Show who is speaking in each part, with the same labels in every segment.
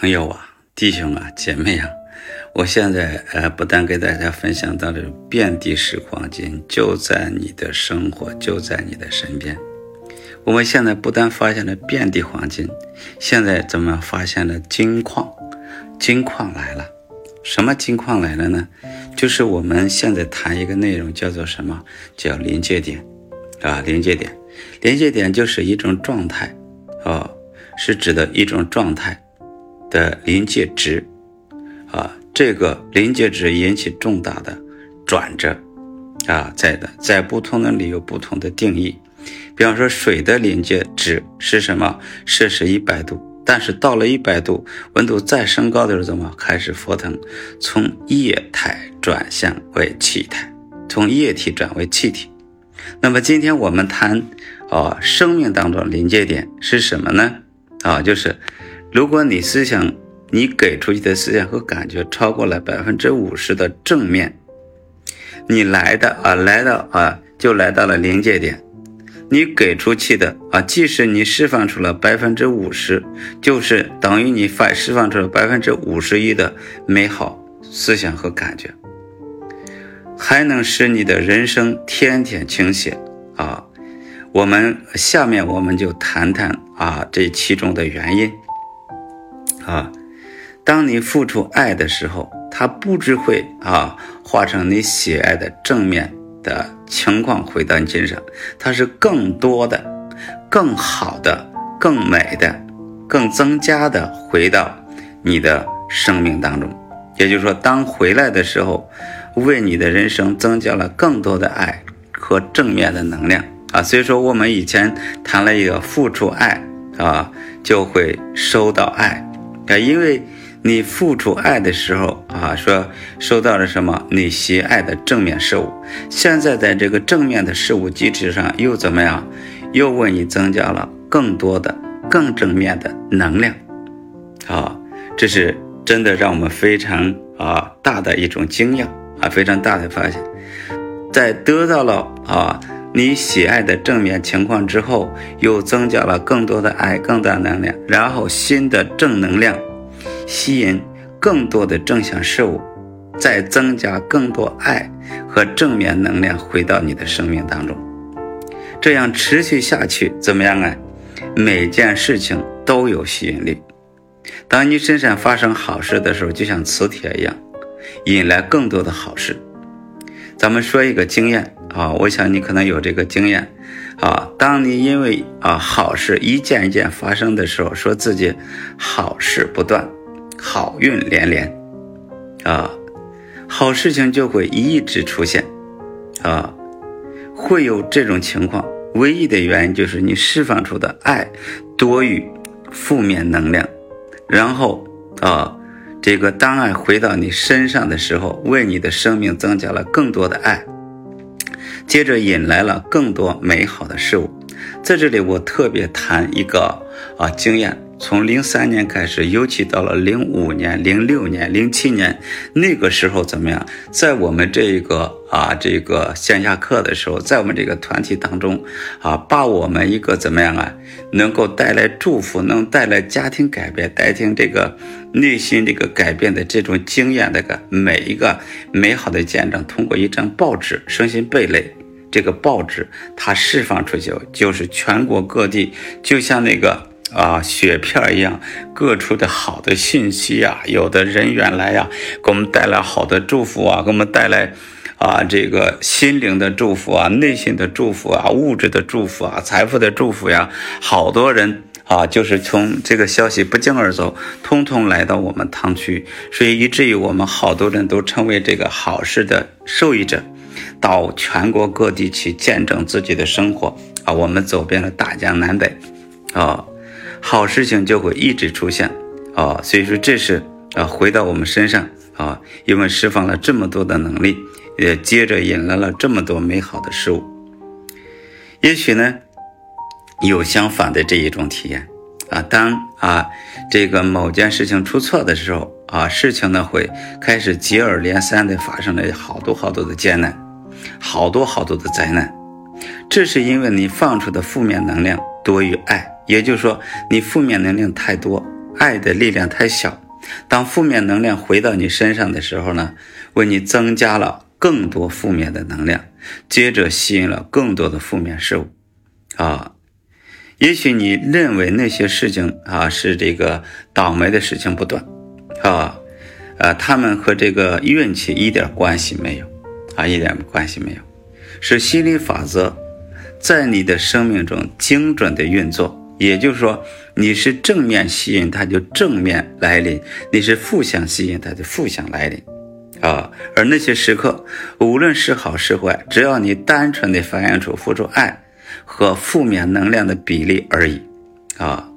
Speaker 1: 朋友啊，弟兄啊，姐妹啊，我现在呃，不但给大家分享到这遍地是黄金，就在你的生活，就在你的身边。我们现在不但发现了遍地黄金，现在怎么发现了金矿？金矿来了，什么金矿来了呢？就是我们现在谈一个内容，叫做什么？叫临界点啊，临界点，临界点就是一种状态啊，是指的一种状态。的临界值，啊，这个临界值引起重大的转折，啊，在的，在不同的里有不同的定义。比方说，水的临界值是什么？摄氏一百度，但是到了一百度，温度再升高的时候，怎么开始沸腾？从液态转向为气态，从液体转为气体。那么今天我们谈，啊，生命当中临界点是什么呢？啊，就是。如果你思想，你给出去的思想和感觉超过了百分之五十的正面，你来的啊，来到啊，就来到了临界点。你给出去的啊，即使你释放出了百分之五十，就是等于你发释放出了百分之五十一的美好思想和感觉，还能使你的人生天天倾斜啊。我们下面我们就谈谈啊这其中的原因。啊，当你付出爱的时候，它不只会啊化成你喜爱的正面的情况回到你身上，它是更多的、更好的、更美的、更增加的回到你的生命当中。也就是说，当回来的时候，为你的人生增加了更多的爱和正面的能量啊。所以说，我们以前谈了一个付出爱啊，就会收到爱。啊，因为你付出爱的时候啊，说收到了什么你喜爱的正面事物，现在在这个正面的事物基础上又怎么样？又为你增加了更多的、更正面的能量，啊，这是真的让我们非常啊大的一种惊讶啊，非常大的发现，在得到了啊你喜爱的正面情况之后，又增加了更多的爱、更大能量，然后新的正能量。吸引更多的正向事物，再增加更多爱和正面能量回到你的生命当中，这样持续下去怎么样啊？每件事情都有吸引力。当你身上发生好事的时候，就像磁铁一样，引来更多的好事。咱们说一个经验啊，我想你可能有这个经验啊。当你因为啊好事一件一件发生的时候，说自己好事不断。好运连连，啊，好事情就会一直出现，啊，会有这种情况。唯一的原因就是你释放出的爱多于负面能量，然后啊，这个当爱回到你身上的时候，为你的生命增加了更多的爱，接着引来了更多美好的事物。在这里，我特别谈一个啊经验。从零三年开始，尤其到了零五年、零六年、零七年，那个时候怎么样？在我们这一个啊这个线下课的时候，在我们这个团体当中啊，把我们一个怎么样啊，能够带来祝福，能带来家庭改变、带进这个内心这个改变的这种经验，的个每一个美好的见证，通过一张报纸声心蓓蕾，这个报纸它释放出去，就是全国各地，就像那个。啊，雪片一样，各处的好的信息啊，有的人员来呀，给我们带来好的祝福啊，给我们带来啊，这个心灵的祝福啊，内心的祝福啊，物质的祝福啊，财富的祝福呀，好多人啊，就是从这个消息不胫而走，通通来到我们堂区，所以以至于我们好多人都成为这个好事的受益者，到全国各地去见证自己的生活。啊，我们走遍了大江南北。啊。好事情就会一直出现，啊，所以说这是啊，回到我们身上。啊，因为释放了这么多的能力，也接着引来了这么多美好的事物。也许呢，有相反的这一种体验。啊，当啊这个某件事情出错的时候啊，事情呢会开始接二连三的发生了好多好多的艰难，好多好多的灾难，这是因为你放出的负面能量多于爱。也就是说，你负面能量太多，爱的力量太小。当负面能量回到你身上的时候呢，为你增加了更多负面的能量，接着吸引了更多的负面事物，啊，也许你认为那些事情啊是这个倒霉的事情不断，啊，呃，他们和这个运气一点关系没有，啊，一点关系没有，是心理法则在你的生命中精准的运作。也就是说，你是正面吸引，它就正面来临；你是负向吸引，它就负向来临。啊，而那些时刻，无论是好是坏，只要你单纯的反映出付出爱和负面能量的比例而已。啊，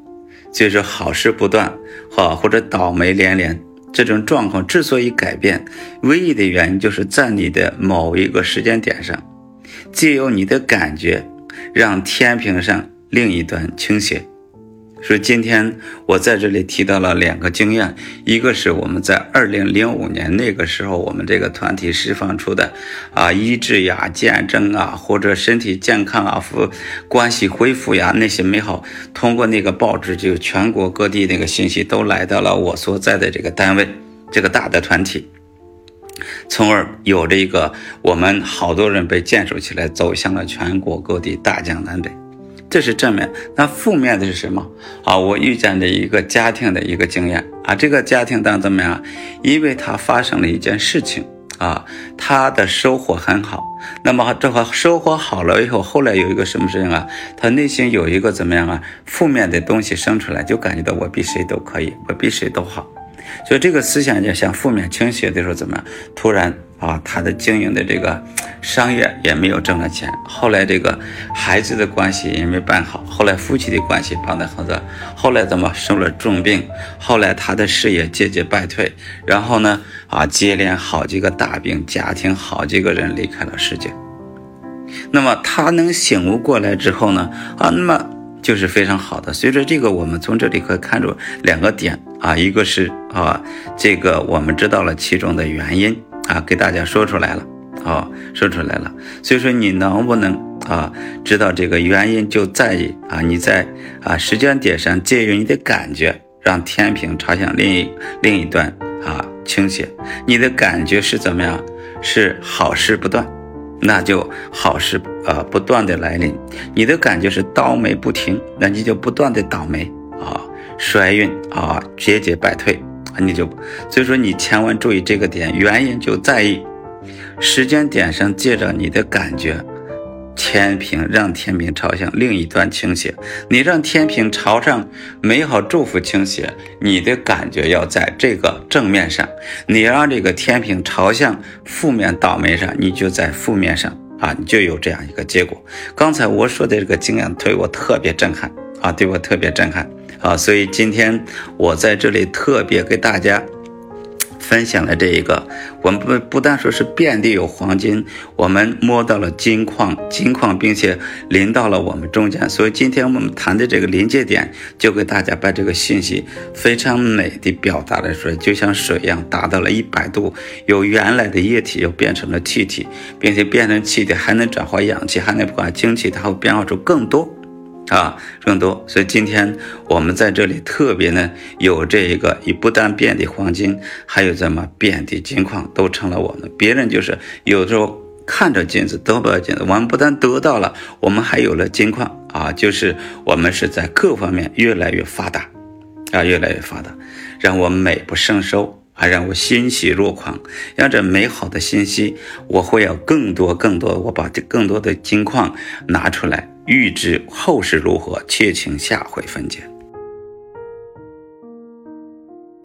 Speaker 1: 就是好事不断，哈，或者倒霉连连这种状况之所以改变，唯一的原因就是在你的某一个时间点上，借由你的感觉，让天平上。另一端倾斜，所以今天我在这里提到了两个经验，一个是我们在二零零五年那个时候，我们这个团体释放出的啊医治呀、见证啊，或者身体健康啊、复关系恢复呀那些美好，通过那个报纸就全国各地那个信息都来到了我所在的这个单位，这个大的团体，从而有着一个我们好多人被建设起来，走向了全国各地，大江南北。这是正面，那负面的是什么啊？我遇见的一个家庭的一个经验啊，这个家庭当怎么样？因为他发生了一件事情啊，他的收获很好，那么这个收获好了以后，后来有一个什么事情啊？他内心有一个怎么样啊？负面的东西生出来，就感觉到我比谁都可以，我比谁都好。所以这个思想就向负面倾斜的时候，怎么样？突然啊，他的经营的这个商业也没有挣了钱。后来这个孩子的关系也没办好。后来夫妻的关系办得很糟。后来怎么生了重病？后来他的事业节节败退。然后呢，啊，接连好几个大病，家庭好几个人离开了世界。那么他能醒悟过来之后呢？啊，那么。就是非常好的，所以说这个我们从这里可以看出两个点啊，一个是啊，这个我们知道了其中的原因啊，给大家说出来了啊，说出来了。所以说你能不能啊知道这个原因就在于啊你在啊时间点上借用你的感觉，让天平朝向另一另一端啊倾斜，你的感觉是怎么样？是好事不断。那就好事啊，不断的来临。你的感觉是倒霉不停，那你就不断的倒霉啊，衰运啊，节节败退啊，你就所以说你千万注意这个点，原因就在于时间点上借着你的感觉。天平让天平朝向另一端倾斜，你让天平朝上美好祝福倾斜，你的感觉要在这个正面上；你让这个天平朝向负面倒霉上，你就在负面上啊，你就有这样一个结果。刚才我说的这个经验对我特别震撼啊，对我特别震撼啊，所以今天我在这里特别给大家。分享了这一个，我们不不但说是遍地有黄金，我们摸到了金矿，金矿，并且临到了我们中间。所以今天我们谈的这个临界点，就给大家把这个信息非常美的表达了出来，就像水一样，达到了一百度，由原来的液体又变成了气体，并且变成气体还能转化氧气，还能把氢气，它会变化出更多。啊，更多，所以今天我们在这里特别呢，有这一个，以不但遍地黄金，还有怎么遍地金矿，都成了我们。别人就是有时候看着金子得不到金子，我们不但得到了，我们还有了金矿啊，就是我们是在各方面越来越发达，啊，越来越发达，让我美不胜收。还让我欣喜若狂，让这美好的信息，我会有更多更多，我把这更多的金矿拿出来，欲知后事如何，且请下回分解。